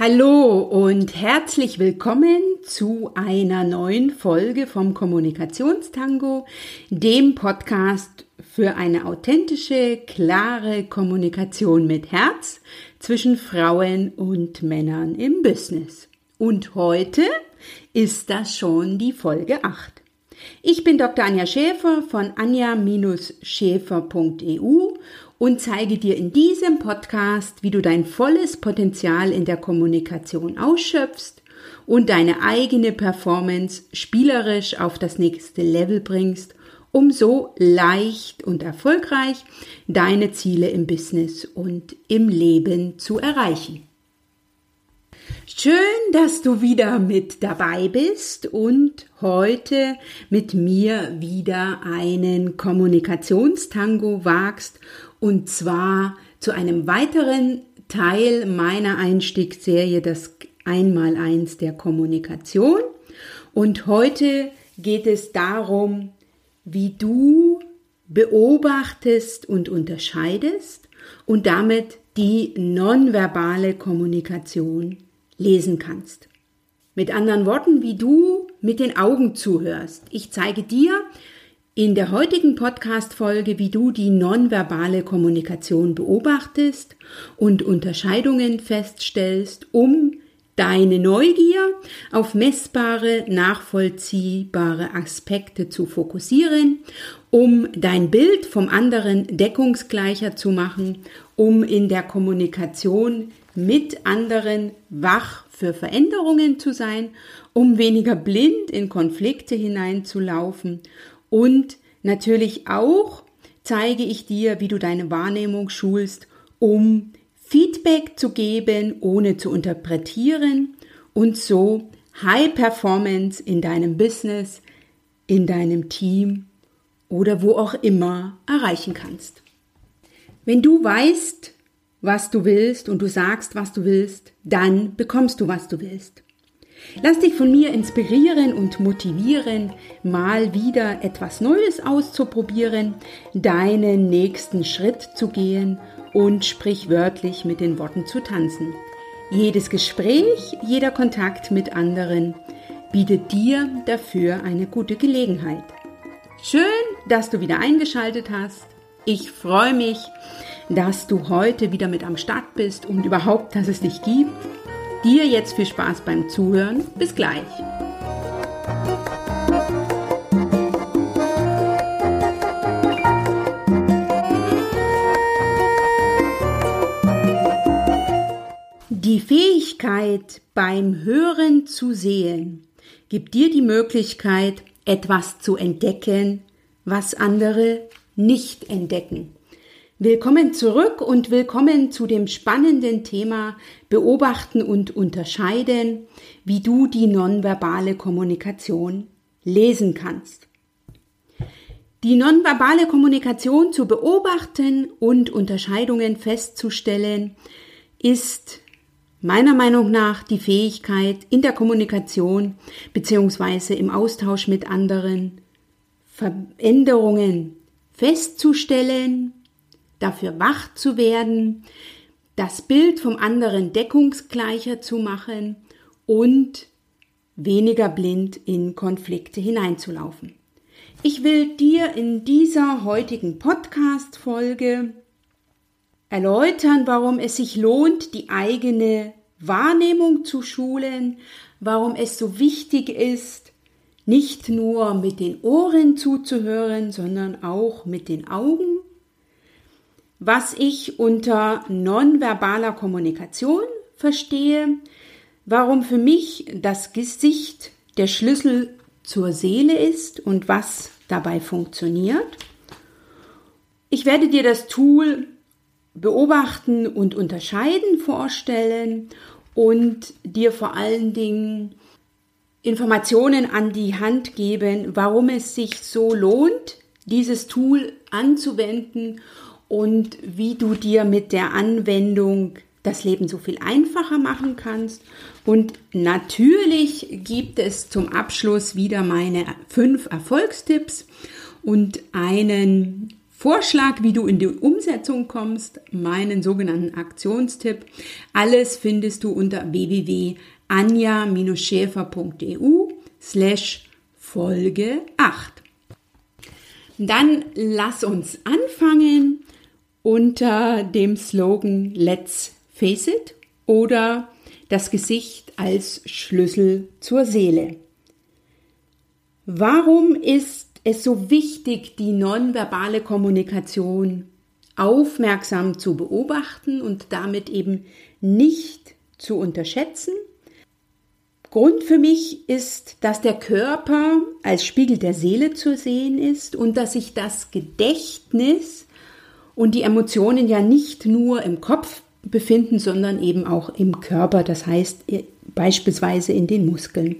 Hallo und herzlich willkommen zu einer neuen Folge vom Kommunikationstango, dem Podcast für eine authentische, klare Kommunikation mit Herz zwischen Frauen und Männern im Business. Und heute ist das schon die Folge 8. Ich bin Dr. Anja Schäfer von anja-schäfer.eu und zeige dir in diesem Podcast, wie du dein volles Potenzial in der Kommunikation ausschöpfst und deine eigene Performance spielerisch auf das nächste Level bringst, um so leicht und erfolgreich deine Ziele im Business und im Leben zu erreichen. Schön, dass du wieder mit dabei bist und heute mit mir wieder einen Kommunikationstango wagst und zwar zu einem weiteren Teil meiner Einstiegsserie, das Einmaleins der Kommunikation. Und heute geht es darum, wie du beobachtest und unterscheidest und damit die nonverbale Kommunikation lesen kannst. Mit anderen Worten, wie du mit den Augen zuhörst. Ich zeige dir, in der heutigen Podcast-Folge, wie du die nonverbale Kommunikation beobachtest und Unterscheidungen feststellst, um deine Neugier auf messbare, nachvollziehbare Aspekte zu fokussieren, um dein Bild vom anderen deckungsgleicher zu machen, um in der Kommunikation mit anderen wach für Veränderungen zu sein, um weniger blind in Konflikte hineinzulaufen und natürlich auch zeige ich dir, wie du deine Wahrnehmung schulst, um Feedback zu geben, ohne zu interpretieren und so High Performance in deinem Business, in deinem Team oder wo auch immer erreichen kannst. Wenn du weißt, was du willst und du sagst, was du willst, dann bekommst du, was du willst. Lass dich von mir inspirieren und motivieren, mal wieder etwas Neues auszuprobieren, deinen nächsten Schritt zu gehen und sprichwörtlich mit den Worten zu tanzen. Jedes Gespräch, jeder Kontakt mit anderen bietet dir dafür eine gute Gelegenheit. Schön, dass du wieder eingeschaltet hast. Ich freue mich, dass du heute wieder mit am Start bist und überhaupt, dass es dich gibt. Dir jetzt viel Spaß beim Zuhören. Bis gleich. Die Fähigkeit beim Hören zu sehen gibt dir die Möglichkeit, etwas zu entdecken, was andere nicht entdecken. Willkommen zurück und willkommen zu dem spannenden Thema Beobachten und Unterscheiden, wie du die nonverbale Kommunikation lesen kannst. Die nonverbale Kommunikation zu beobachten und Unterscheidungen festzustellen, ist meiner Meinung nach die Fähigkeit in der Kommunikation bzw. im Austausch mit anderen Veränderungen festzustellen, dafür wach zu werden, das Bild vom anderen deckungsgleicher zu machen und weniger blind in Konflikte hineinzulaufen. Ich will dir in dieser heutigen Podcast-Folge erläutern, warum es sich lohnt, die eigene Wahrnehmung zu schulen, warum es so wichtig ist, nicht nur mit den Ohren zuzuhören, sondern auch mit den Augen was ich unter nonverbaler Kommunikation verstehe, warum für mich das Gesicht der Schlüssel zur Seele ist und was dabei funktioniert. Ich werde dir das Tool beobachten und unterscheiden vorstellen und dir vor allen Dingen Informationen an die Hand geben, warum es sich so lohnt, dieses Tool anzuwenden und wie du dir mit der Anwendung das Leben so viel einfacher machen kannst. Und natürlich gibt es zum Abschluss wieder meine fünf Erfolgstipps und einen Vorschlag, wie du in die Umsetzung kommst, meinen sogenannten Aktionstipp. Alles findest du unter www.anja-schäfer.eu slash Folge 8. Dann lass uns anfangen unter dem Slogan Let's Face It oder das Gesicht als Schlüssel zur Seele. Warum ist es so wichtig, die nonverbale Kommunikation aufmerksam zu beobachten und damit eben nicht zu unterschätzen. Grund für mich ist, dass der Körper als Spiegel der Seele zu sehen ist und dass sich das Gedächtnis und die Emotionen ja nicht nur im Kopf befinden, sondern eben auch im Körper, das heißt beispielsweise in den Muskeln.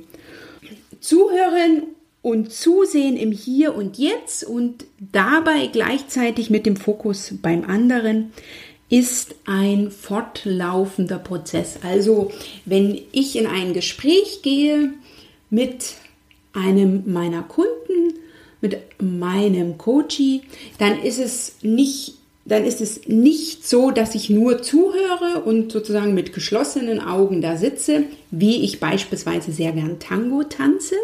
Zuhören und Zusehen im Hier und Jetzt und dabei gleichzeitig mit dem Fokus beim anderen ist ein fortlaufender Prozess. Also wenn ich in ein Gespräch gehe mit einem meiner Kunden, mit meinem Coachie, dann ist es nicht dann ist es nicht so, dass ich nur zuhöre und sozusagen mit geschlossenen Augen da sitze, wie ich beispielsweise sehr gern Tango tanze,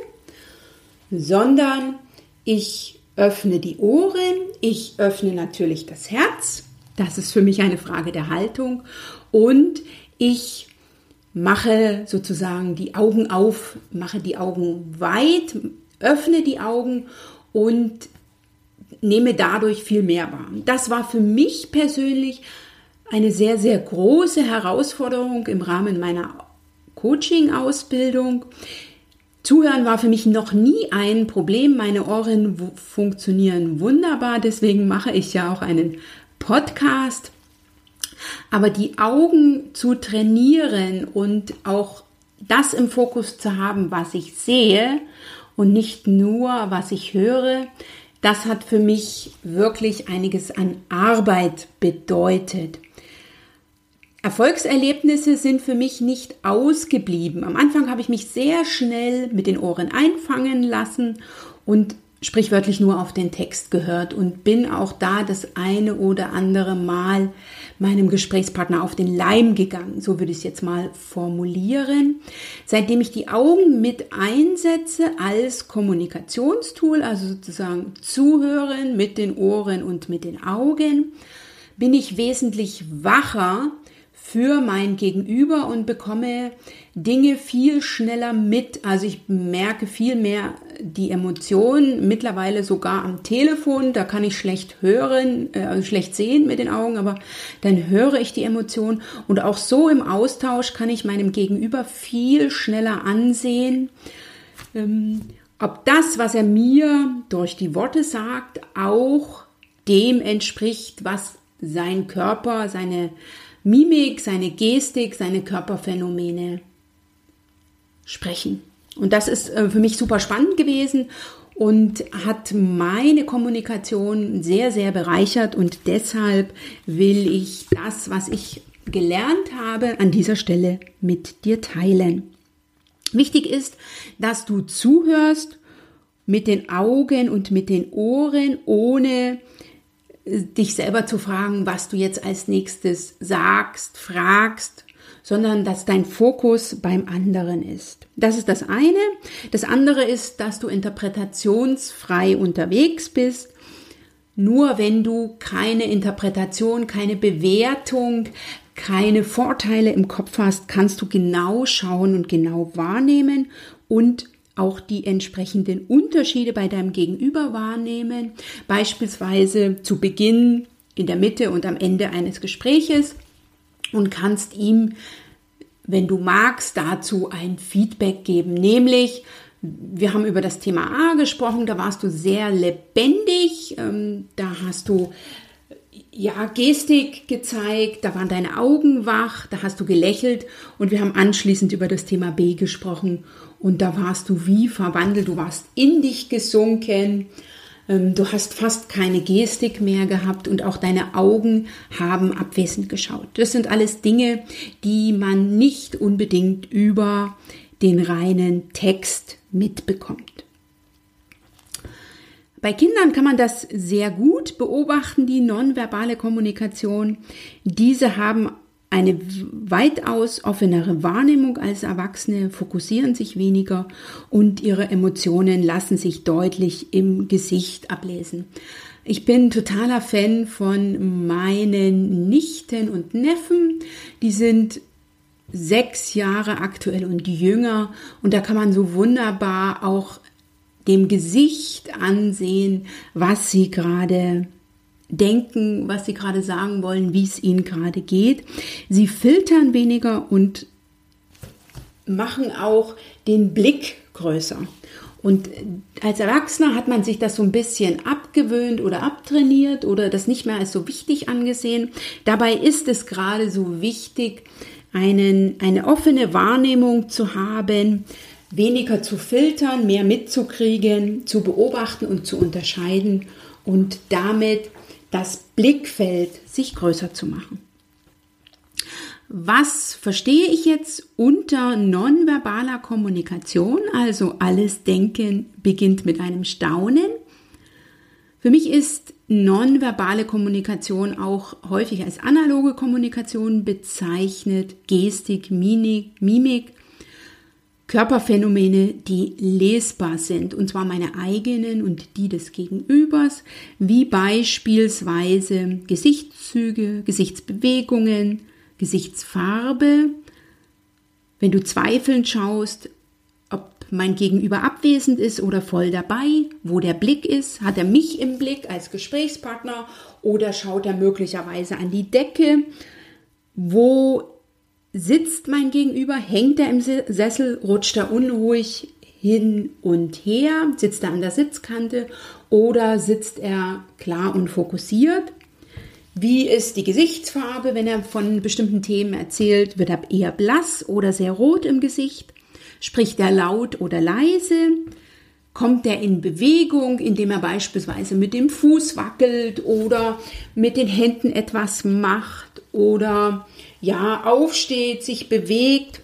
sondern ich öffne die Ohren, ich öffne natürlich das Herz, das ist für mich eine Frage der Haltung. Und ich mache sozusagen die Augen auf, mache die Augen weit, öffne die Augen und nehme dadurch viel mehr wahr. Das war für mich persönlich eine sehr, sehr große Herausforderung im Rahmen meiner Coaching-Ausbildung. Zuhören war für mich noch nie ein Problem. Meine Ohren funktionieren wunderbar, deswegen mache ich ja auch einen Podcast. Aber die Augen zu trainieren und auch das im Fokus zu haben, was ich sehe und nicht nur, was ich höre, das hat für mich wirklich einiges an Arbeit bedeutet. Erfolgserlebnisse sind für mich nicht ausgeblieben. Am Anfang habe ich mich sehr schnell mit den Ohren einfangen lassen und sprichwörtlich nur auf den Text gehört und bin auch da das eine oder andere Mal meinem Gesprächspartner auf den Leim gegangen. So würde ich es jetzt mal formulieren. Seitdem ich die Augen mit einsetze als Kommunikationstool, also sozusagen zuhören mit den Ohren und mit den Augen, bin ich wesentlich wacher für mein Gegenüber und bekomme Dinge viel schneller mit. Also ich merke viel mehr die Emotionen, mittlerweile sogar am Telefon. Da kann ich schlecht hören, äh, schlecht sehen mit den Augen, aber dann höre ich die Emotionen. Und auch so im Austausch kann ich meinem Gegenüber viel schneller ansehen. Ähm, ob das, was er mir durch die Worte sagt, auch dem entspricht, was sein Körper, seine Mimik, seine Gestik, seine Körperphänomene sprechen. Und das ist äh, für mich super spannend gewesen und hat meine Kommunikation sehr, sehr bereichert und deshalb will ich das, was ich gelernt habe, an dieser Stelle mit dir teilen. Wichtig ist, dass du zuhörst mit den Augen und mit den Ohren, ohne dich selber zu fragen, was du jetzt als nächstes sagst, fragst, sondern dass dein Fokus beim anderen ist. Das ist das eine. Das andere ist, dass du interpretationsfrei unterwegs bist. Nur wenn du keine Interpretation, keine Bewertung, keine Vorteile im Kopf hast, kannst du genau schauen und genau wahrnehmen und auch die entsprechenden Unterschiede bei deinem Gegenüber wahrnehmen, beispielsweise zu Beginn, in der Mitte und am Ende eines Gespräches und kannst ihm, wenn du magst, dazu ein Feedback geben, nämlich wir haben über das Thema A gesprochen, da warst du sehr lebendig, ähm, da hast du ja, Gestik gezeigt, da waren deine Augen wach, da hast du gelächelt und wir haben anschließend über das Thema B gesprochen und da warst du wie verwandelt, du warst in dich gesunken, du hast fast keine Gestik mehr gehabt und auch deine Augen haben abwesend geschaut. Das sind alles Dinge, die man nicht unbedingt über den reinen Text mitbekommt. Bei Kindern kann man das sehr gut beobachten, die nonverbale Kommunikation. Diese haben eine weitaus offenere Wahrnehmung als Erwachsene, fokussieren sich weniger und ihre Emotionen lassen sich deutlich im Gesicht ablesen. Ich bin totaler Fan von meinen Nichten und Neffen. Die sind sechs Jahre aktuell und jünger und da kann man so wunderbar auch dem Gesicht ansehen, was sie gerade denken, was sie gerade sagen wollen, wie es ihnen gerade geht. Sie filtern weniger und machen auch den Blick größer. Und als Erwachsener hat man sich das so ein bisschen abgewöhnt oder abtrainiert oder das nicht mehr als so wichtig angesehen. Dabei ist es gerade so wichtig, einen, eine offene Wahrnehmung zu haben, weniger zu filtern, mehr mitzukriegen, zu beobachten und zu unterscheiden und damit das Blickfeld sich größer zu machen. Was verstehe ich jetzt unter nonverbaler Kommunikation? Also alles Denken beginnt mit einem Staunen. Für mich ist nonverbale Kommunikation auch häufig als analoge Kommunikation bezeichnet. Gestik, Mimik, Mimik Körperphänomene, die lesbar sind, und zwar meine eigenen und die des Gegenübers, wie beispielsweise Gesichtszüge, Gesichtsbewegungen, Gesichtsfarbe. Wenn du zweifelnd schaust, ob mein Gegenüber abwesend ist oder voll dabei, wo der Blick ist, hat er mich im Blick als Gesprächspartner oder schaut er möglicherweise an die Decke, wo Sitzt mein Gegenüber, hängt er im Sessel, rutscht er unruhig hin und her, sitzt er an der Sitzkante oder sitzt er klar und fokussiert? Wie ist die Gesichtsfarbe, wenn er von bestimmten Themen erzählt? Wird er eher blass oder sehr rot im Gesicht? Spricht er laut oder leise? Kommt er in Bewegung, indem er beispielsweise mit dem Fuß wackelt oder mit den Händen etwas macht oder ja, aufsteht, sich bewegt.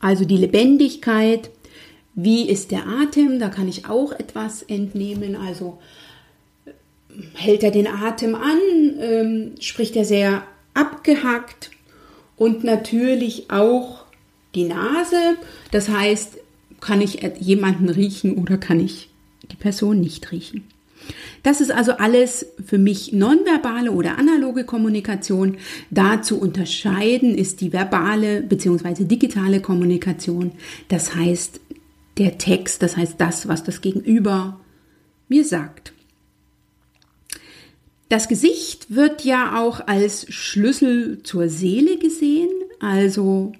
Also die Lebendigkeit. Wie ist der Atem? Da kann ich auch etwas entnehmen. Also hält er den Atem an? Ähm, spricht er sehr abgehackt? Und natürlich auch die Nase. Das heißt, kann ich jemanden riechen oder kann ich die Person nicht riechen? Das ist also alles für mich nonverbale oder analoge Kommunikation. Da zu unterscheiden ist die verbale bzw. digitale Kommunikation. Das heißt, der Text, das heißt das, was das Gegenüber mir sagt. Das Gesicht wird ja auch als Schlüssel zur Seele gesehen, also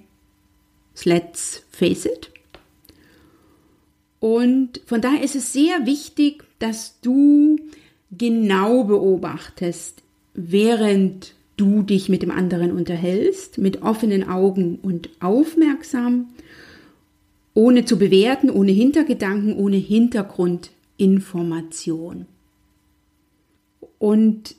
let's face it. Und von daher ist es sehr wichtig, dass du genau beobachtest, während du dich mit dem anderen unterhältst, mit offenen Augen und aufmerksam, ohne zu bewerten, ohne Hintergedanken, ohne Hintergrundinformation. Und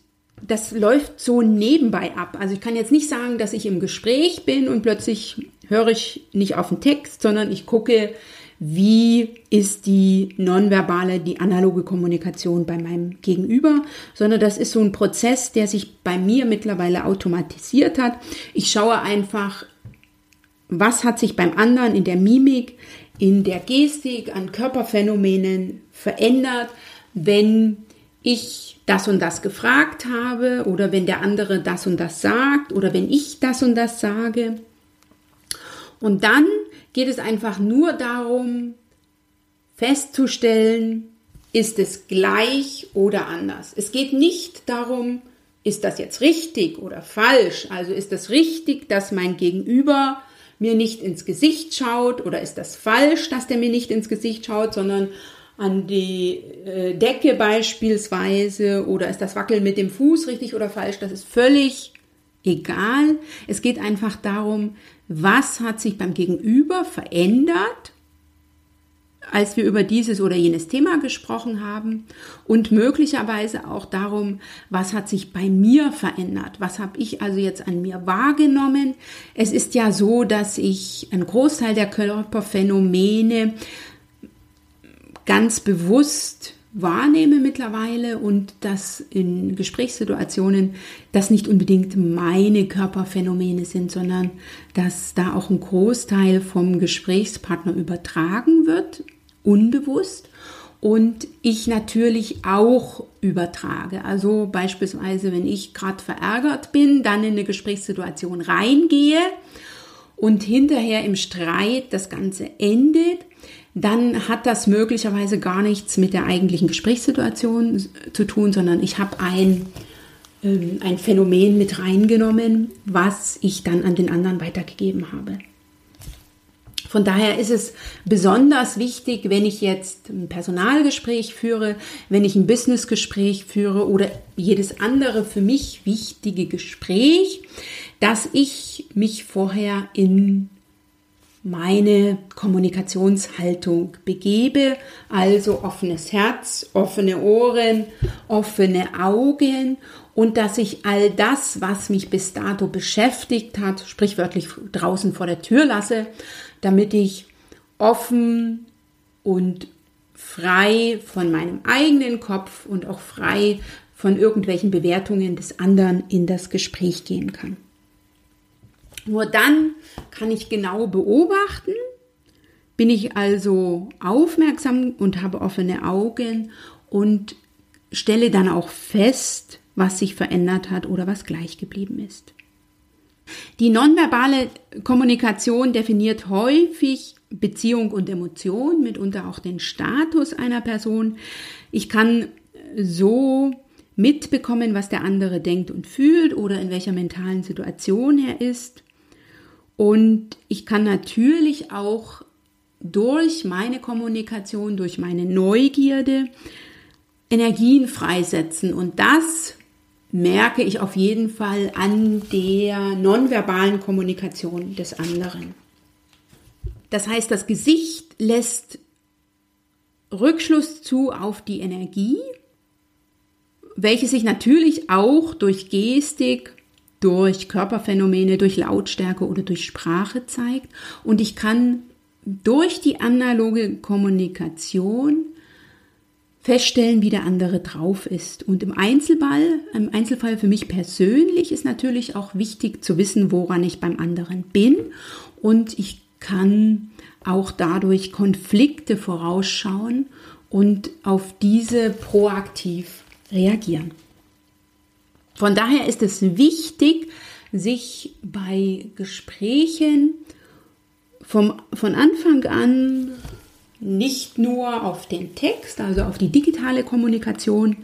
das läuft so nebenbei ab. Also ich kann jetzt nicht sagen, dass ich im Gespräch bin und plötzlich höre ich nicht auf den Text, sondern ich gucke, wie ist die nonverbale, die analoge Kommunikation bei meinem Gegenüber, sondern das ist so ein Prozess, der sich bei mir mittlerweile automatisiert hat. Ich schaue einfach, was hat sich beim anderen in der Mimik, in der Gestik, an Körperphänomenen verändert, wenn ich das und das gefragt habe oder wenn der andere das und das sagt oder wenn ich das und das sage. Und dann geht es einfach nur darum, festzustellen, ist es gleich oder anders. Es geht nicht darum, ist das jetzt richtig oder falsch? Also ist das richtig, dass mein Gegenüber mir nicht ins Gesicht schaut oder ist das falsch, dass der mir nicht ins Gesicht schaut, sondern an die äh, Decke beispielsweise oder ist das Wackeln mit dem Fuß richtig oder falsch? Das ist völlig egal. Es geht einfach darum, was hat sich beim Gegenüber verändert, als wir über dieses oder jenes Thema gesprochen haben und möglicherweise auch darum, was hat sich bei mir verändert, was habe ich also jetzt an mir wahrgenommen. Es ist ja so, dass ich einen Großteil der Körperphänomene ganz bewusst wahrnehme mittlerweile und dass in Gesprächssituationen das nicht unbedingt meine Körperphänomene sind, sondern dass da auch ein Großteil vom Gesprächspartner übertragen wird, unbewusst. Und ich natürlich auch übertrage. Also beispielsweise, wenn ich gerade verärgert bin, dann in eine Gesprächssituation reingehe und hinterher im Streit das Ganze endet, dann hat das möglicherweise gar nichts mit der eigentlichen Gesprächssituation zu tun, sondern ich habe ein, ähm, ein Phänomen mit reingenommen, was ich dann an den anderen weitergegeben habe. Von daher ist es besonders wichtig, wenn ich jetzt ein Personalgespräch führe, wenn ich ein Businessgespräch führe oder jedes andere für mich wichtige Gespräch, dass ich mich vorher in meine Kommunikationshaltung begebe, also offenes Herz, offene Ohren, offene Augen und dass ich all das, was mich bis dato beschäftigt hat, sprichwörtlich draußen vor der Tür lasse, damit ich offen und frei von meinem eigenen Kopf und auch frei von irgendwelchen Bewertungen des anderen in das Gespräch gehen kann. Nur dann kann ich genau beobachten, bin ich also aufmerksam und habe offene Augen und stelle dann auch fest, was sich verändert hat oder was gleich geblieben ist. Die nonverbale Kommunikation definiert häufig Beziehung und Emotion, mitunter auch den Status einer Person. Ich kann so mitbekommen, was der andere denkt und fühlt oder in welcher mentalen Situation er ist. Und ich kann natürlich auch durch meine Kommunikation, durch meine Neugierde Energien freisetzen. Und das merke ich auf jeden Fall an der nonverbalen Kommunikation des anderen. Das heißt, das Gesicht lässt Rückschluss zu auf die Energie, welche sich natürlich auch durch Gestik, durch Körperphänomene, durch Lautstärke oder durch Sprache zeigt. Und ich kann durch die analoge Kommunikation feststellen, wie der andere drauf ist. Und im Einzelfall, im Einzelfall für mich persönlich ist natürlich auch wichtig zu wissen, woran ich beim anderen bin. Und ich kann auch dadurch Konflikte vorausschauen und auf diese proaktiv reagieren. Von daher ist es wichtig, sich bei Gesprächen vom, von Anfang an nicht nur auf den Text, also auf die digitale Kommunikation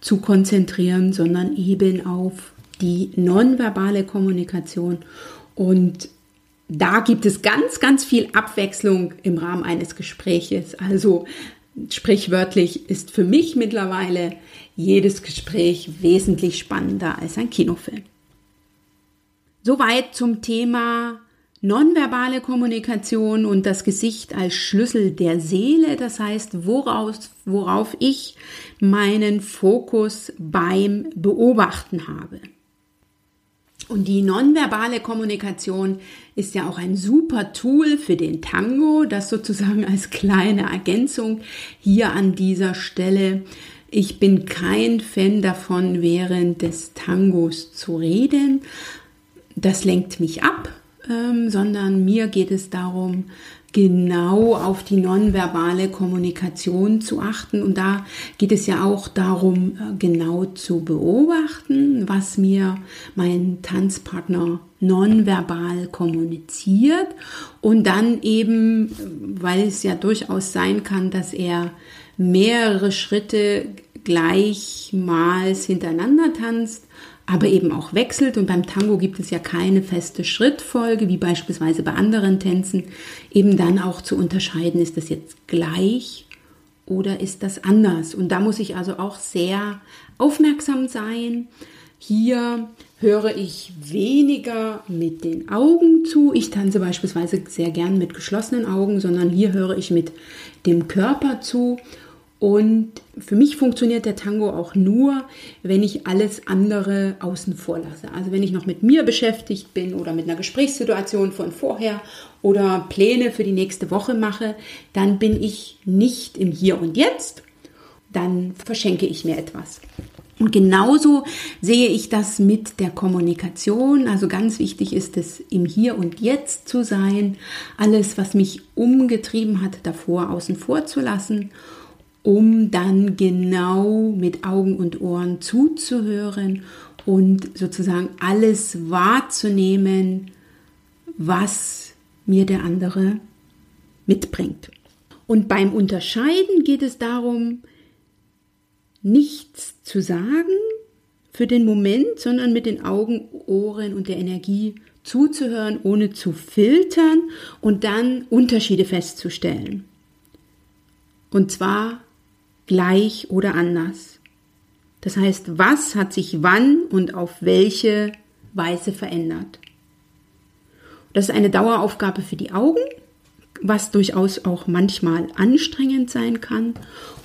zu konzentrieren, sondern eben auf die nonverbale Kommunikation. Und da gibt es ganz, ganz viel Abwechslung im Rahmen eines Gespräches. Also sprichwörtlich ist für mich mittlerweile jedes Gespräch wesentlich spannender als ein Kinofilm. Soweit zum Thema nonverbale Kommunikation und das Gesicht als Schlüssel der Seele, das heißt, woraus, worauf ich meinen Fokus beim Beobachten habe. Und die nonverbale Kommunikation ist ja auch ein super Tool für den Tango, das sozusagen als kleine Ergänzung hier an dieser Stelle. Ich bin kein Fan davon, während des Tangos zu reden. Das lenkt mich ab, ähm, sondern mir geht es darum, genau auf die nonverbale Kommunikation zu achten. Und da geht es ja auch darum, äh, genau zu beobachten, was mir mein Tanzpartner nonverbal kommuniziert. Und dann eben, weil es ja durchaus sein kann, dass er mehrere Schritte gleichmals hintereinander tanzt, aber eben auch wechselt. Und beim Tango gibt es ja keine feste Schrittfolge, wie beispielsweise bei anderen Tänzen. Eben dann auch zu unterscheiden, ist das jetzt gleich oder ist das anders? Und da muss ich also auch sehr aufmerksam sein. Hier höre ich weniger mit den Augen zu. Ich tanze beispielsweise sehr gern mit geschlossenen Augen, sondern hier höre ich mit dem Körper zu und für mich funktioniert der Tango auch nur, wenn ich alles andere außen vor lasse. Also wenn ich noch mit mir beschäftigt bin oder mit einer Gesprächssituation von vorher oder Pläne für die nächste Woche mache, dann bin ich nicht im Hier und Jetzt, dann verschenke ich mir etwas. Und genauso sehe ich das mit der Kommunikation. Also ganz wichtig ist es, im Hier und Jetzt zu sein, alles, was mich umgetrieben hat, davor außen vor zu lassen, um dann genau mit Augen und Ohren zuzuhören und sozusagen alles wahrzunehmen, was mir der andere mitbringt. Und beim Unterscheiden geht es darum, nichts zu sagen für den Moment, sondern mit den Augen, Ohren und der Energie zuzuhören, ohne zu filtern und dann Unterschiede festzustellen. Und zwar gleich oder anders. Das heißt, was hat sich wann und auf welche Weise verändert. Das ist eine Daueraufgabe für die Augen, was durchaus auch manchmal anstrengend sein kann.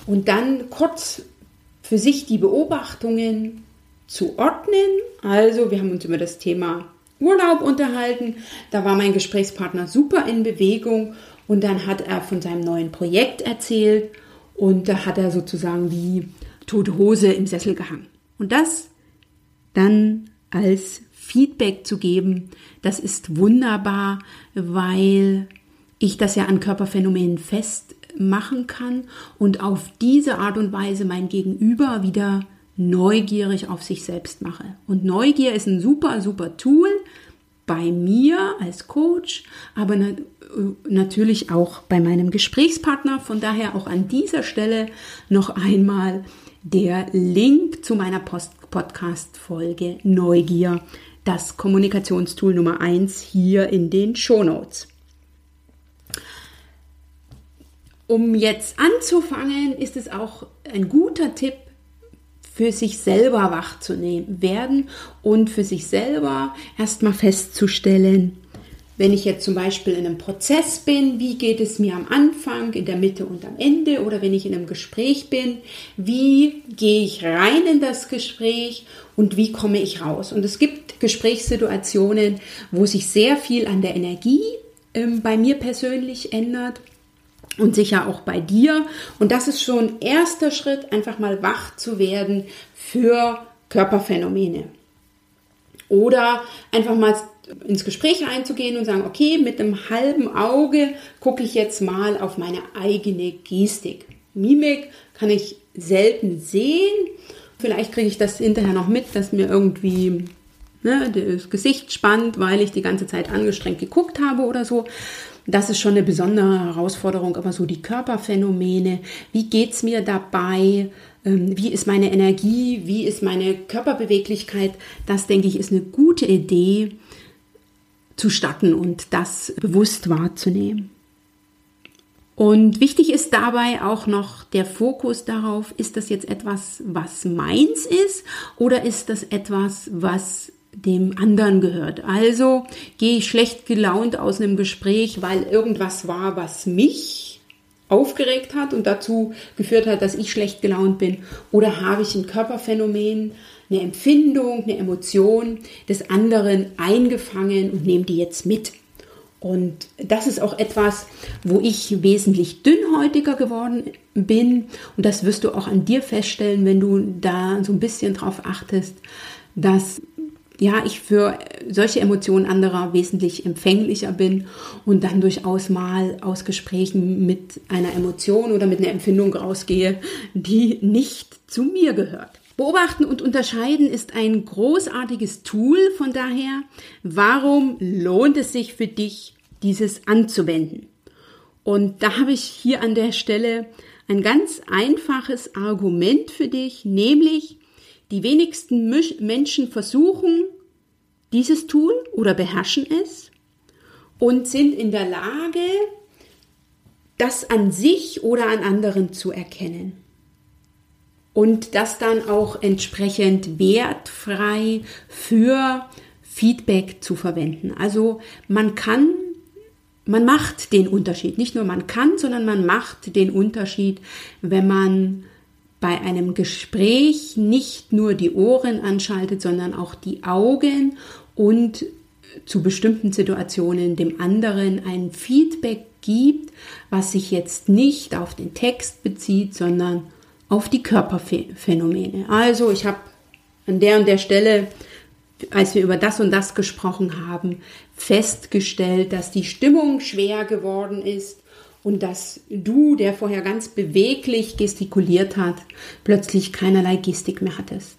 Und dann kurz für sich die Beobachtungen zu ordnen. Also wir haben uns über das Thema Urlaub unterhalten. Da war mein Gesprächspartner super in Bewegung und dann hat er von seinem neuen Projekt erzählt und da hat er sozusagen wie tote Hose im Sessel gehangen. Und das dann als Feedback zu geben, das ist wunderbar, weil ich das ja an Körperphänomenen fest machen kann und auf diese Art und Weise mein Gegenüber wieder neugierig auf sich selbst mache. Und Neugier ist ein super, super Tool bei mir als Coach, aber natürlich auch bei meinem Gesprächspartner. Von daher auch an dieser Stelle noch einmal der Link zu meiner Podcast-Folge Neugier, das Kommunikationstool Nummer 1 hier in den Show Notes. Um jetzt anzufangen, ist es auch ein guter Tipp, für sich selber wach zu werden und für sich selber erstmal festzustellen, wenn ich jetzt zum Beispiel in einem Prozess bin, wie geht es mir am Anfang, in der Mitte und am Ende oder wenn ich in einem Gespräch bin, wie gehe ich rein in das Gespräch und wie komme ich raus. Und es gibt Gesprächssituationen, wo sich sehr viel an der Energie ähm, bei mir persönlich ändert und sicher auch bei dir. Und das ist schon erster Schritt, einfach mal wach zu werden für Körperphänomene. Oder einfach mal ins Gespräch einzugehen und sagen, okay, mit einem halben Auge gucke ich jetzt mal auf meine eigene Gestik. Mimik kann ich selten sehen. Vielleicht kriege ich das hinterher noch mit, dass mir irgendwie ne, das Gesicht spannt, weil ich die ganze Zeit angestrengt geguckt habe oder so. Das ist schon eine besondere Herausforderung, aber so die Körperphänomene, wie geht es mir dabei? Ähm, wie ist meine Energie? Wie ist meine Körperbeweglichkeit? Das, denke ich, ist eine gute Idee zu statten und das bewusst wahrzunehmen. Und wichtig ist dabei auch noch der Fokus darauf, ist das jetzt etwas, was meins ist oder ist das etwas, was dem anderen gehört. Also gehe ich schlecht gelaunt aus einem Gespräch, weil irgendwas war, was mich aufgeregt hat und dazu geführt hat, dass ich schlecht gelaunt bin. Oder habe ich ein Körperphänomen, eine Empfindung, eine Emotion des anderen eingefangen und nehme die jetzt mit. Und das ist auch etwas, wo ich wesentlich dünnhäutiger geworden bin. Und das wirst du auch an dir feststellen, wenn du da so ein bisschen drauf achtest, dass ja, ich für solche Emotionen anderer wesentlich empfänglicher bin und dann durchaus mal aus Gesprächen mit einer Emotion oder mit einer Empfindung rausgehe, die nicht zu mir gehört. Beobachten und unterscheiden ist ein großartiges Tool, von daher, warum lohnt es sich für dich, dieses anzuwenden? Und da habe ich hier an der Stelle ein ganz einfaches Argument für dich, nämlich die wenigsten Menschen versuchen dieses Tool oder beherrschen es und sind in der Lage, das an sich oder an anderen zu erkennen. Und das dann auch entsprechend wertfrei für Feedback zu verwenden. Also man kann, man macht den Unterschied. Nicht nur man kann, sondern man macht den Unterschied, wenn man bei einem Gespräch nicht nur die Ohren anschaltet, sondern auch die Augen und zu bestimmten Situationen dem anderen ein Feedback gibt, was sich jetzt nicht auf den Text bezieht, sondern auf die Körperphänomene. Also ich habe an der und der Stelle, als wir über das und das gesprochen haben, festgestellt, dass die Stimmung schwer geworden ist und dass du, der vorher ganz beweglich gestikuliert hat, plötzlich keinerlei Gestik mehr hattest.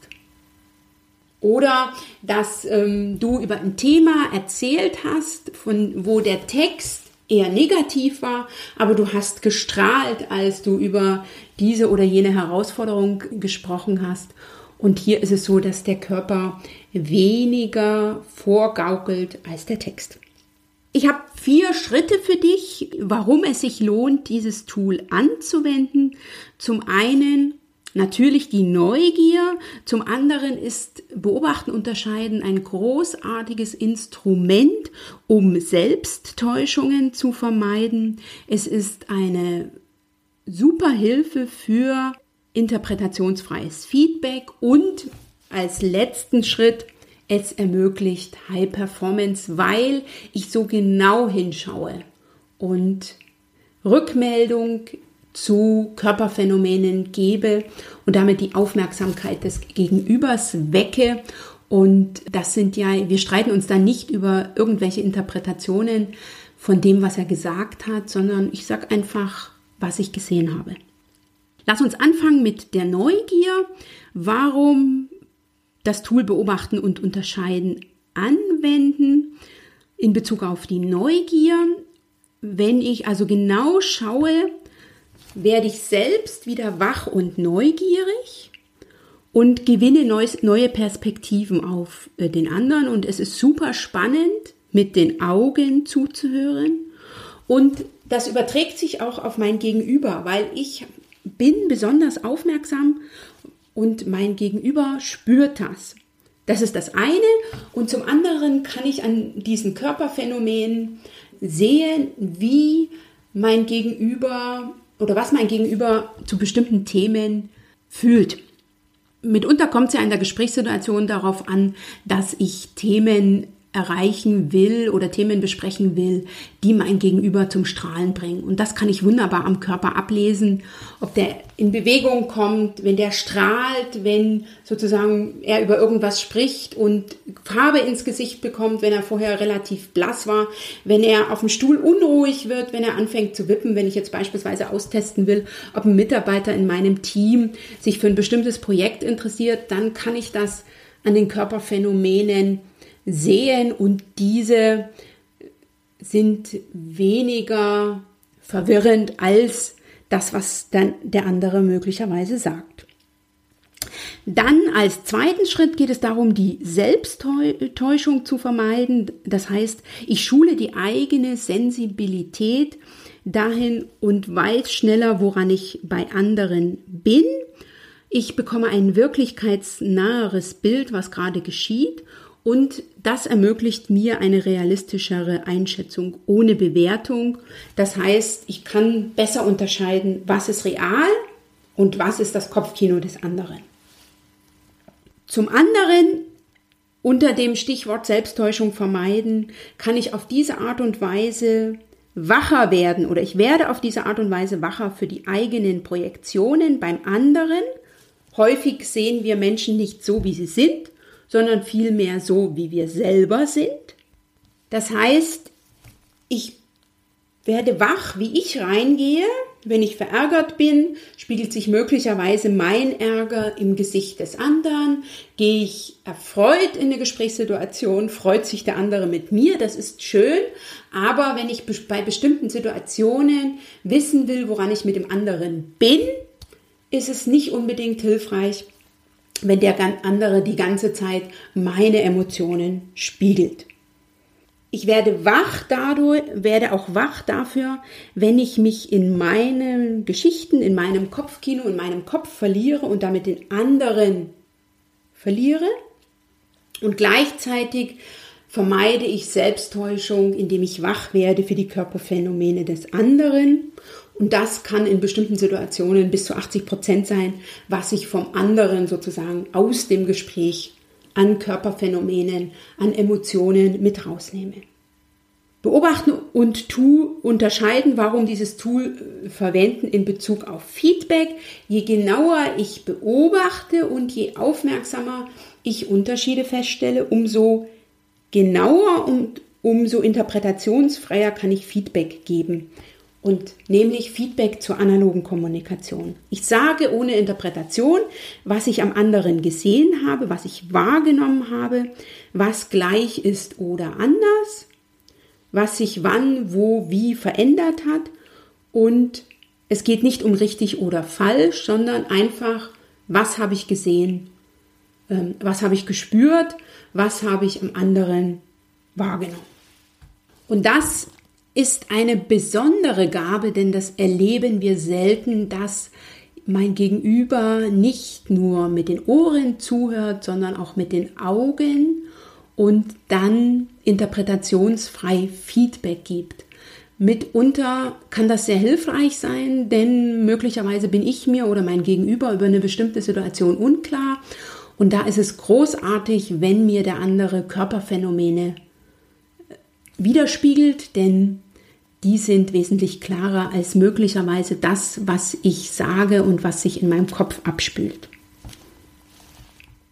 Oder dass ähm, du über ein Thema erzählt hast, von wo der Text eher negativ war, aber du hast gestrahlt, als du über diese oder jene Herausforderung gesprochen hast. Und hier ist es so, dass der Körper weniger vorgaukelt als der Text. Ich habe vier Schritte für dich, warum es sich lohnt, dieses Tool anzuwenden. Zum einen natürlich die Neugier, zum anderen ist Beobachten, Unterscheiden ein großartiges Instrument, um Selbsttäuschungen zu vermeiden. Es ist eine super Hilfe für interpretationsfreies Feedback und als letzten Schritt es ermöglicht High Performance, weil ich so genau hinschaue und Rückmeldung zu Körperphänomenen gebe und damit die Aufmerksamkeit des Gegenübers wecke. Und das sind ja, wir streiten uns da nicht über irgendwelche Interpretationen von dem, was er gesagt hat, sondern ich sage einfach, was ich gesehen habe. Lass uns anfangen mit der Neugier. Warum das Tool beobachten und unterscheiden anwenden in Bezug auf die Neugier. Wenn ich also genau schaue, werde ich selbst wieder wach und neugierig und gewinne neue Perspektiven auf äh, den anderen. Und es ist super spannend, mit den Augen zuzuhören. Und das überträgt sich auch auf mein Gegenüber, weil ich bin besonders aufmerksam und mein Gegenüber spürt das. Das ist das eine. Und zum anderen kann ich an diesen Körperphänomenen sehen, wie mein Gegenüber oder was mein Gegenüber zu bestimmten Themen fühlt. Mitunter kommt es ja in der Gesprächssituation darauf an, dass ich Themen erreichen will oder Themen besprechen will, die mein Gegenüber zum Strahlen bringen. Und das kann ich wunderbar am Körper ablesen, ob der in Bewegung kommt, wenn der strahlt, wenn sozusagen er über irgendwas spricht und Farbe ins Gesicht bekommt, wenn er vorher relativ blass war, wenn er auf dem Stuhl unruhig wird, wenn er anfängt zu wippen, wenn ich jetzt beispielsweise austesten will, ob ein Mitarbeiter in meinem Team sich für ein bestimmtes Projekt interessiert, dann kann ich das an den Körperphänomenen sehen und diese sind weniger verwirrend als das, was dann der andere möglicherweise sagt. Dann als zweiten Schritt geht es darum, die Selbsttäuschung zu vermeiden. Das heißt, ich schule die eigene Sensibilität dahin und weiß schneller, woran ich bei anderen bin. Ich bekomme ein wirklichkeitsnaheres Bild, was gerade geschieht und das ermöglicht mir eine realistischere Einschätzung ohne Bewertung. Das heißt, ich kann besser unterscheiden, was ist real und was ist das Kopfkino des anderen. Zum anderen, unter dem Stichwort Selbsttäuschung vermeiden, kann ich auf diese Art und Weise wacher werden oder ich werde auf diese Art und Weise wacher für die eigenen Projektionen beim anderen. Häufig sehen wir Menschen nicht so, wie sie sind, sondern vielmehr so, wie wir selber sind. Das heißt, ich werde wach, wie ich reingehe. Wenn ich verärgert bin, spiegelt sich möglicherweise mein Ärger im Gesicht des anderen. Gehe ich erfreut in eine Gesprächssituation, freut sich der andere mit mir, das ist schön. Aber wenn ich bei bestimmten Situationen wissen will, woran ich mit dem anderen bin, ist es nicht unbedingt hilfreich, wenn der andere die ganze Zeit meine Emotionen spiegelt. Ich werde wach dadurch, werde auch wach dafür, wenn ich mich in meinen Geschichten, in meinem Kopfkino, in meinem Kopf verliere und damit den anderen verliere. Und gleichzeitig vermeide ich Selbsttäuschung, indem ich wach werde für die Körperphänomene des anderen und das kann in bestimmten Situationen bis zu 80 Prozent sein, was ich vom anderen sozusagen aus dem Gespräch an Körperphänomenen, an Emotionen mit rausnehme. Beobachten und tu unterscheiden, warum dieses Tool äh, verwenden in Bezug auf Feedback. Je genauer ich beobachte und je aufmerksamer ich Unterschiede feststelle, umso genauer und umso interpretationsfreier kann ich Feedback geben. Und nämlich Feedback zur analogen Kommunikation. Ich sage ohne Interpretation, was ich am anderen gesehen habe, was ich wahrgenommen habe, was gleich ist oder anders was sich wann, wo, wie verändert hat. Und es geht nicht um richtig oder falsch, sondern einfach, was habe ich gesehen, ähm, was habe ich gespürt, was habe ich am anderen wahrgenommen. Und das ist eine besondere Gabe, denn das erleben wir selten, dass mein Gegenüber nicht nur mit den Ohren zuhört, sondern auch mit den Augen und dann interpretationsfrei Feedback gibt. Mitunter kann das sehr hilfreich sein, denn möglicherweise bin ich mir oder mein Gegenüber über eine bestimmte Situation unklar. Und da ist es großartig, wenn mir der andere Körperphänomene widerspiegelt, denn die sind wesentlich klarer als möglicherweise das, was ich sage und was sich in meinem Kopf abspielt.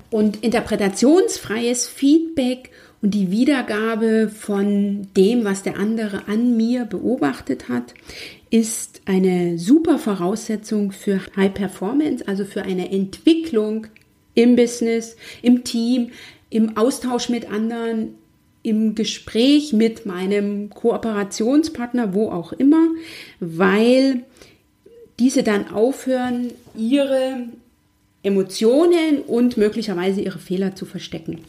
Und interpretationsfreies Feedback und die Wiedergabe von dem, was der andere an mir beobachtet hat, ist eine super Voraussetzung für High Performance, also für eine Entwicklung im Business, im Team, im Austausch mit anderen, im Gespräch mit meinem Kooperationspartner, wo auch immer, weil diese dann aufhören, ihre Emotionen und möglicherweise ihre Fehler zu verstecken.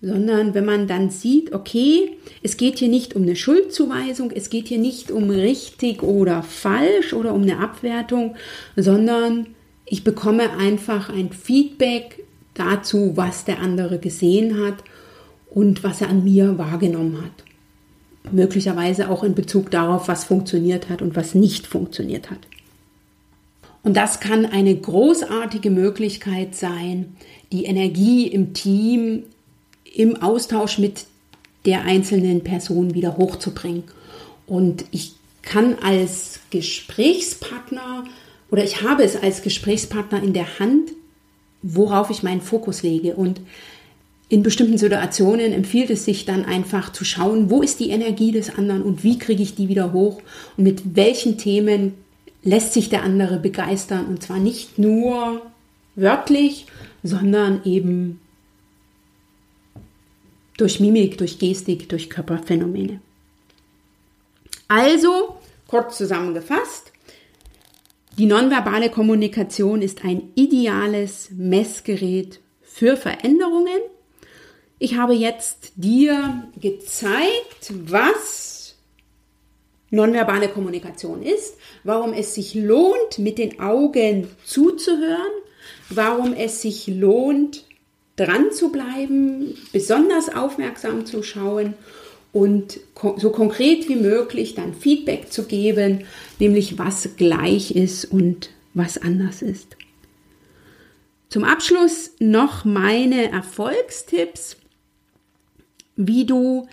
Sondern wenn man dann sieht, okay, es geht hier nicht um eine Schuldzuweisung, es geht hier nicht um richtig oder falsch oder um eine Abwertung, sondern ich bekomme einfach ein Feedback dazu, was der andere gesehen hat und was er an mir wahrgenommen hat. Möglicherweise auch in Bezug darauf, was funktioniert hat und was nicht funktioniert hat. Und das kann eine großartige Möglichkeit sein, die Energie im Team im Austausch mit der einzelnen Person wieder hochzubringen. Und ich kann als Gesprächspartner oder ich habe es als Gesprächspartner in der Hand, worauf ich meinen Fokus lege. Und in bestimmten Situationen empfiehlt es sich dann einfach zu schauen, wo ist die Energie des anderen und wie kriege ich die wieder hoch und mit welchen Themen lässt sich der andere begeistern. Und zwar nicht nur wörtlich, sondern eben durch Mimik, durch Gestik, durch Körperphänomene. Also, kurz zusammengefasst, die nonverbale Kommunikation ist ein ideales Messgerät für Veränderungen. Ich habe jetzt dir gezeigt, was nonverbale Kommunikation ist, warum es sich lohnt, mit den Augen zuzuhören, warum es sich lohnt, dran zu bleiben, besonders aufmerksam zu schauen und so konkret wie möglich dann Feedback zu geben, nämlich was gleich ist und was anders ist. Zum Abschluss noch meine Erfolgstipps, wie du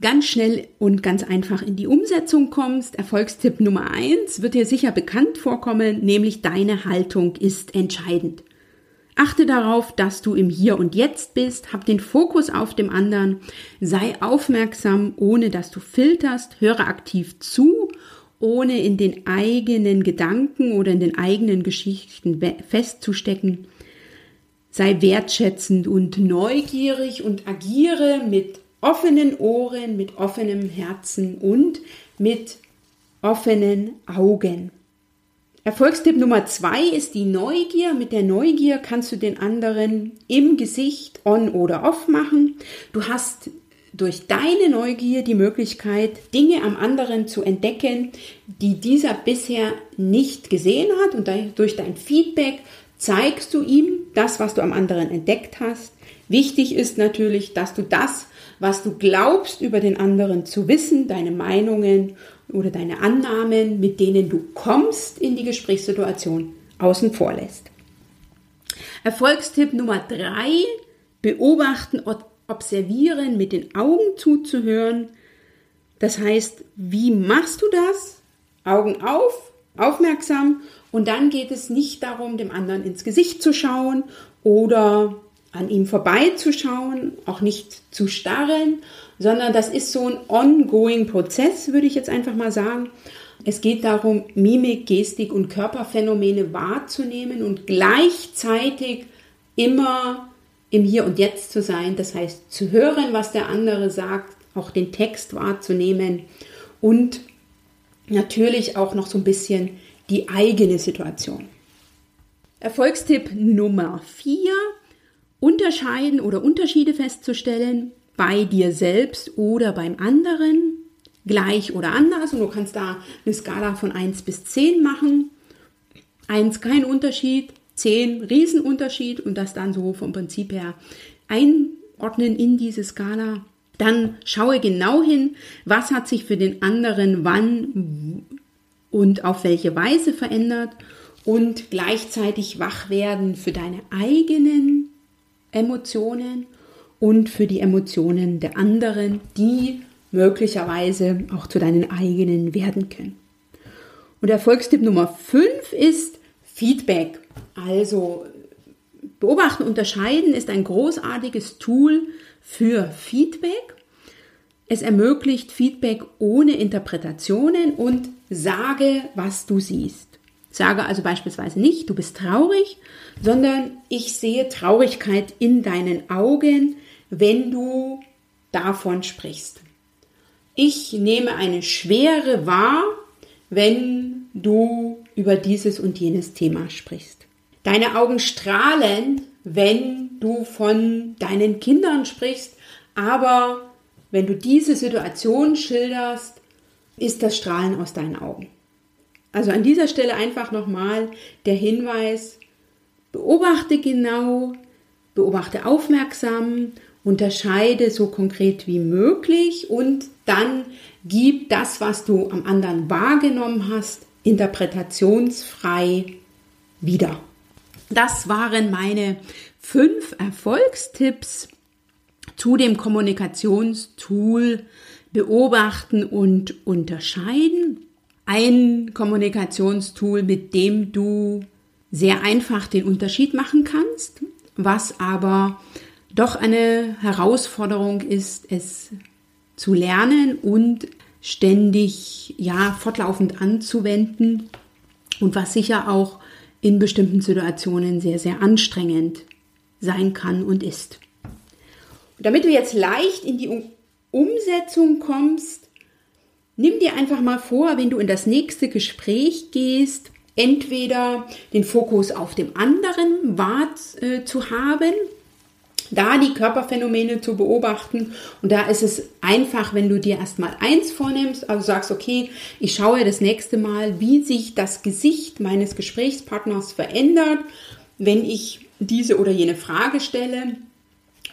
ganz schnell und ganz einfach in die Umsetzung kommst. Erfolgstipp Nummer eins wird dir sicher bekannt vorkommen, nämlich deine Haltung ist entscheidend. Achte darauf, dass du im Hier und Jetzt bist, hab den Fokus auf dem anderen, sei aufmerksam, ohne dass du filterst, höre aktiv zu, ohne in den eigenen Gedanken oder in den eigenen Geschichten festzustecken. Sei wertschätzend und neugierig und agiere mit offenen Ohren, mit offenem Herzen und mit offenen Augen. Erfolgstipp Nummer zwei ist die Neugier. Mit der Neugier kannst du den anderen im Gesicht on oder off machen. Du hast durch deine Neugier die Möglichkeit, Dinge am anderen zu entdecken, die dieser bisher nicht gesehen hat. Und durch dein Feedback zeigst du ihm das, was du am anderen entdeckt hast. Wichtig ist natürlich, dass du das, was du glaubst über den anderen zu wissen, deine Meinungen oder deine Annahmen, mit denen du kommst in die Gesprächssituation, außen vor lässt. Erfolgstipp Nummer drei, beobachten, observieren, mit den Augen zuzuhören. Das heißt, wie machst du das? Augen auf, aufmerksam und dann geht es nicht darum, dem anderen ins Gesicht zu schauen oder an ihm vorbeizuschauen, auch nicht zu starren, sondern das ist so ein ongoing Prozess, würde ich jetzt einfach mal sagen. Es geht darum, Mimik, Gestik und Körperphänomene wahrzunehmen und gleichzeitig immer im Hier und Jetzt zu sein. Das heißt, zu hören, was der andere sagt, auch den Text wahrzunehmen und natürlich auch noch so ein bisschen die eigene Situation. Erfolgstipp Nummer 4. Unterscheiden oder Unterschiede festzustellen bei dir selbst oder beim anderen, gleich oder anders. Und du kannst da eine Skala von 1 bis 10 machen. 1 kein Unterschied, 10 Riesenunterschied und das dann so vom Prinzip her einordnen in diese Skala. Dann schaue genau hin, was hat sich für den anderen wann und auf welche Weise verändert und gleichzeitig wach werden für deine eigenen Emotionen und für die Emotionen der anderen, die möglicherweise auch zu deinen eigenen werden können. Und Erfolgstipp Nummer 5 ist Feedback. Also beobachten, unterscheiden ist ein großartiges Tool für Feedback. Es ermöglicht Feedback ohne Interpretationen und sage, was du siehst. Sage also beispielsweise nicht, du bist traurig, sondern ich sehe Traurigkeit in deinen Augen, wenn du davon sprichst. Ich nehme eine Schwere wahr, wenn du über dieses und jenes Thema sprichst. Deine Augen strahlen, wenn du von deinen Kindern sprichst, aber wenn du diese Situation schilderst, ist das Strahlen aus deinen Augen. Also an dieser Stelle einfach nochmal der Hinweis, beobachte genau, beobachte aufmerksam, unterscheide so konkret wie möglich und dann gib das, was du am anderen wahrgenommen hast, interpretationsfrei wieder. Das waren meine fünf Erfolgstipps zu dem Kommunikationstool beobachten und unterscheiden ein Kommunikationstool, mit dem du sehr einfach den Unterschied machen kannst, was aber doch eine Herausforderung ist, es zu lernen und ständig, ja, fortlaufend anzuwenden und was sicher auch in bestimmten Situationen sehr, sehr anstrengend sein kann und ist. Und damit du jetzt leicht in die Umsetzung kommst, Nimm dir einfach mal vor, wenn du in das nächste Gespräch gehst, entweder den Fokus auf dem anderen wahr äh, zu haben, da die Körperphänomene zu beobachten. Und da ist es einfach, wenn du dir erstmal eins vornimmst, also sagst, okay, ich schaue das nächste Mal, wie sich das Gesicht meines Gesprächspartners verändert, wenn ich diese oder jene Frage stelle.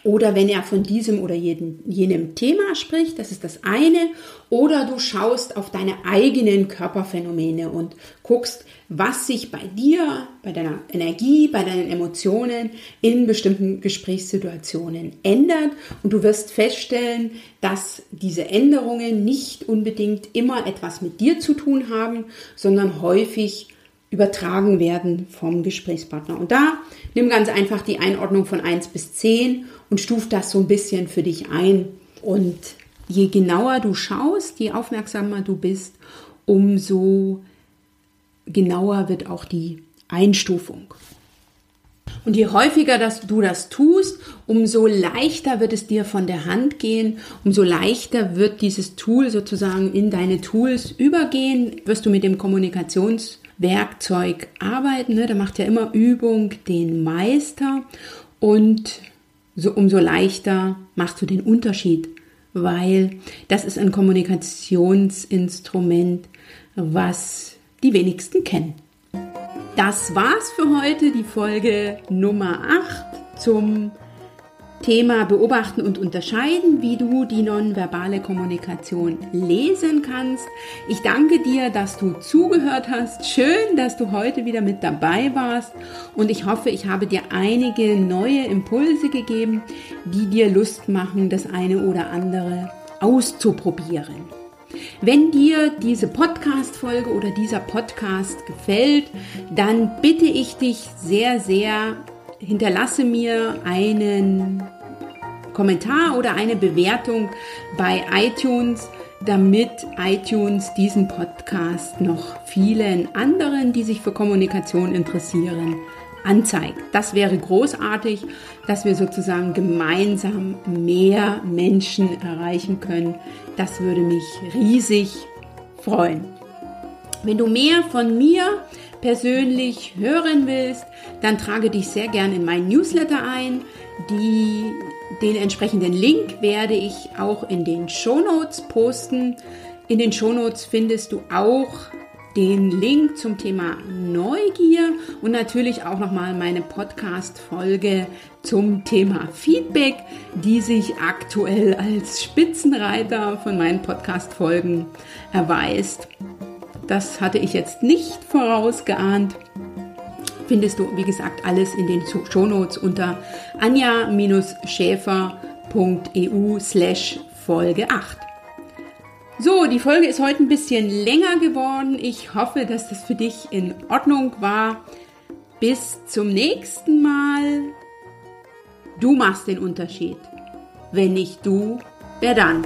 Oder wenn er von diesem oder jeden, jenem Thema spricht, das ist das eine. Oder du schaust auf deine eigenen Körperphänomene und guckst, was sich bei dir, bei deiner Energie, bei deinen Emotionen in bestimmten Gesprächssituationen ändert. Und du wirst feststellen, dass diese Änderungen nicht unbedingt immer etwas mit dir zu tun haben, sondern häufig übertragen werden vom Gesprächspartner. Und da nimm ganz einfach die Einordnung von 1 bis 10 und stuf das so ein bisschen für dich ein. Und je genauer du schaust, je aufmerksamer du bist, umso genauer wird auch die Einstufung. Und je häufiger dass du das tust, umso leichter wird es dir von der Hand gehen, umso leichter wird dieses Tool sozusagen in deine Tools übergehen, wirst du mit dem Kommunikationswerkzeug arbeiten. Ne? Da macht ja immer Übung den Meister und so umso leichter machst du den Unterschied, weil das ist ein Kommunikationsinstrument, was die wenigsten kennen. Das war's für heute, die Folge Nummer 8 zum Thema Beobachten und Unterscheiden, wie du die nonverbale Kommunikation lesen kannst. Ich danke dir, dass du zugehört hast. Schön, dass du heute wieder mit dabei warst und ich hoffe, ich habe dir einige neue Impulse gegeben, die dir Lust machen, das eine oder andere auszuprobieren. Wenn dir diese Podcast-Folge oder dieser Podcast gefällt, dann bitte ich dich sehr, sehr, hinterlasse mir einen Kommentar oder eine Bewertung bei iTunes, damit iTunes diesen Podcast noch vielen anderen, die sich für Kommunikation interessieren, anzeigt. Das wäre großartig, dass wir sozusagen gemeinsam mehr Menschen erreichen können. Das würde mich riesig freuen. Wenn du mehr von mir persönlich hören willst, dann trage dich sehr gern in meinen Newsletter ein. Die, den entsprechenden Link werde ich auch in den Shownotes posten. In den Shownotes findest du auch den Link zum Thema Neugier und natürlich auch nochmal meine Podcast-Folge zum Thema Feedback, die sich aktuell als Spitzenreiter von meinen Podcast-Folgen erweist. Das hatte ich jetzt nicht vorausgeahnt. Findest du, wie gesagt, alles in den Shownotes unter anja-schäfer.eu slash Folge 8. So, die Folge ist heute ein bisschen länger geworden. Ich hoffe, dass das für dich in Ordnung war. Bis zum nächsten Mal. Du machst den Unterschied. Wenn nicht du, wer dann?